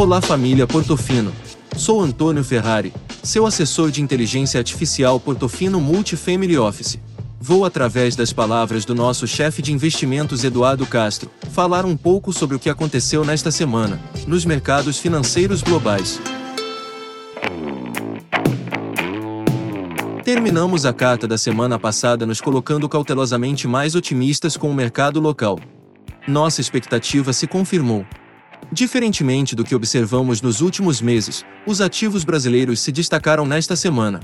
Olá família Portofino. Sou Antônio Ferrari, seu assessor de inteligência artificial Portofino Multifamily Office. Vou, através das palavras do nosso chefe de investimentos Eduardo Castro, falar um pouco sobre o que aconteceu nesta semana, nos mercados financeiros globais. Terminamos a carta da semana passada nos colocando cautelosamente mais otimistas com o mercado local. Nossa expectativa se confirmou. Diferentemente do que observamos nos últimos meses, os ativos brasileiros se destacaram nesta semana.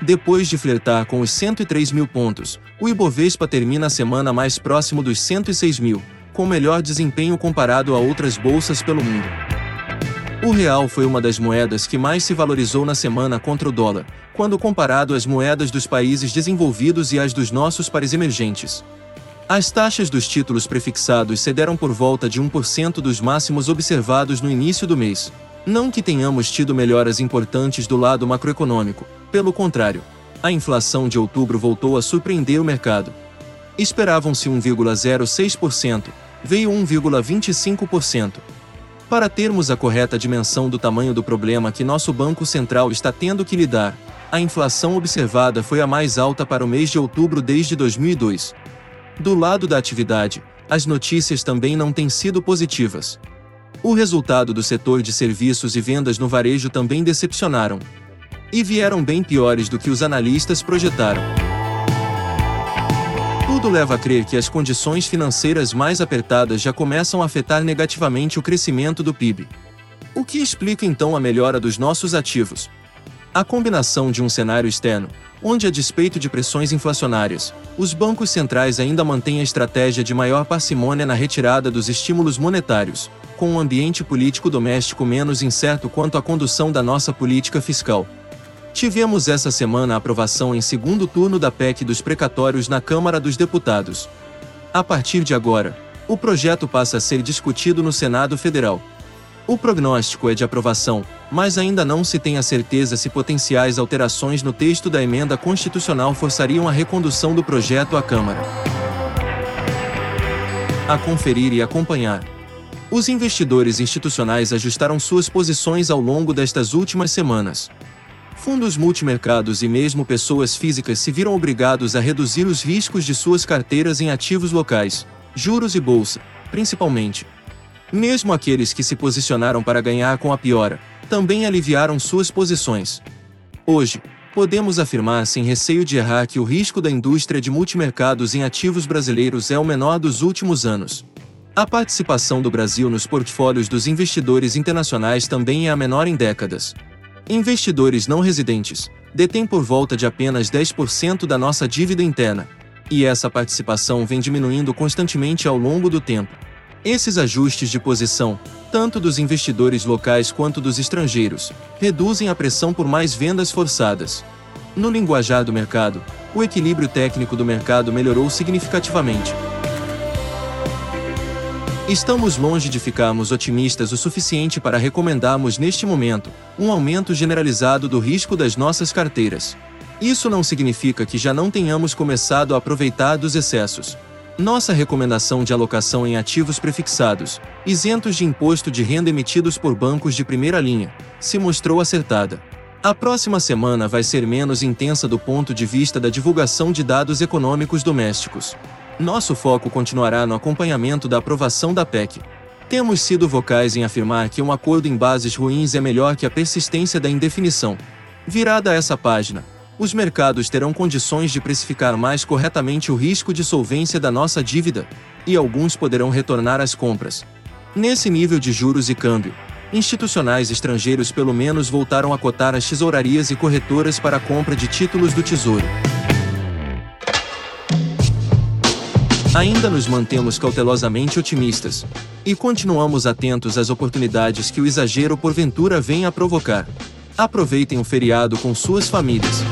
Depois de flertar com os 103 mil pontos, o Ibovespa termina a semana mais próximo dos 106 mil, com melhor desempenho comparado a outras bolsas pelo mundo. O real foi uma das moedas que mais se valorizou na semana contra o dólar, quando comparado às moedas dos países desenvolvidos e às dos nossos pares emergentes. As taxas dos títulos prefixados cederam por volta de 1% dos máximos observados no início do mês. Não que tenhamos tido melhoras importantes do lado macroeconômico, pelo contrário, a inflação de outubro voltou a surpreender o mercado. Esperavam-se 1,06%, veio 1,25%. Para termos a correta dimensão do tamanho do problema que nosso Banco Central está tendo que lidar, a inflação observada foi a mais alta para o mês de outubro desde 2002. Do lado da atividade, as notícias também não têm sido positivas. O resultado do setor de serviços e vendas no varejo também decepcionaram. E vieram bem piores do que os analistas projetaram. Tudo leva a crer que as condições financeiras mais apertadas já começam a afetar negativamente o crescimento do PIB. O que explica então a melhora dos nossos ativos? A combinação de um cenário externo, onde, a despeito de pressões inflacionárias, os bancos centrais ainda mantêm a estratégia de maior parcimônia na retirada dos estímulos monetários, com um ambiente político doméstico menos incerto quanto à condução da nossa política fiscal, Tivemos essa semana a aprovação em segundo turno da PEC dos precatórios na Câmara dos Deputados. A partir de agora, o projeto passa a ser discutido no Senado Federal. O prognóstico é de aprovação, mas ainda não se tem a certeza se potenciais alterações no texto da emenda constitucional forçariam a recondução do projeto à Câmara. A conferir e acompanhar. Os investidores institucionais ajustaram suas posições ao longo destas últimas semanas. Fundos multimercados e mesmo pessoas físicas se viram obrigados a reduzir os riscos de suas carteiras em ativos locais, juros e bolsa, principalmente. Mesmo aqueles que se posicionaram para ganhar com a piora, também aliviaram suas posições. Hoje, podemos afirmar sem receio de errar que o risco da indústria de multimercados em ativos brasileiros é o menor dos últimos anos. A participação do Brasil nos portfólios dos investidores internacionais também é a menor em décadas. Investidores não residentes detêm por volta de apenas 10% da nossa dívida interna, e essa participação vem diminuindo constantemente ao longo do tempo. Esses ajustes de posição, tanto dos investidores locais quanto dos estrangeiros, reduzem a pressão por mais vendas forçadas. No linguajar do mercado, o equilíbrio técnico do mercado melhorou significativamente. Estamos longe de ficarmos otimistas o suficiente para recomendarmos neste momento um aumento generalizado do risco das nossas carteiras. Isso não significa que já não tenhamos começado a aproveitar dos excessos. Nossa recomendação de alocação em ativos prefixados, isentos de imposto de renda emitidos por bancos de primeira linha, se mostrou acertada. A próxima semana vai ser menos intensa do ponto de vista da divulgação de dados econômicos domésticos. Nosso foco continuará no acompanhamento da aprovação da PEC. Temos sido vocais em afirmar que um acordo em bases ruins é melhor que a persistência da indefinição. Virada essa página, os mercados terão condições de precificar mais corretamente o risco de solvência da nossa dívida, e alguns poderão retornar às compras. Nesse nível de juros e câmbio, institucionais estrangeiros pelo menos voltaram a cotar as tesourarias e corretoras para a compra de títulos do Tesouro. Ainda nos mantemos cautelosamente otimistas. E continuamos atentos às oportunidades que o exagero porventura venha a provocar. Aproveitem o feriado com suas famílias.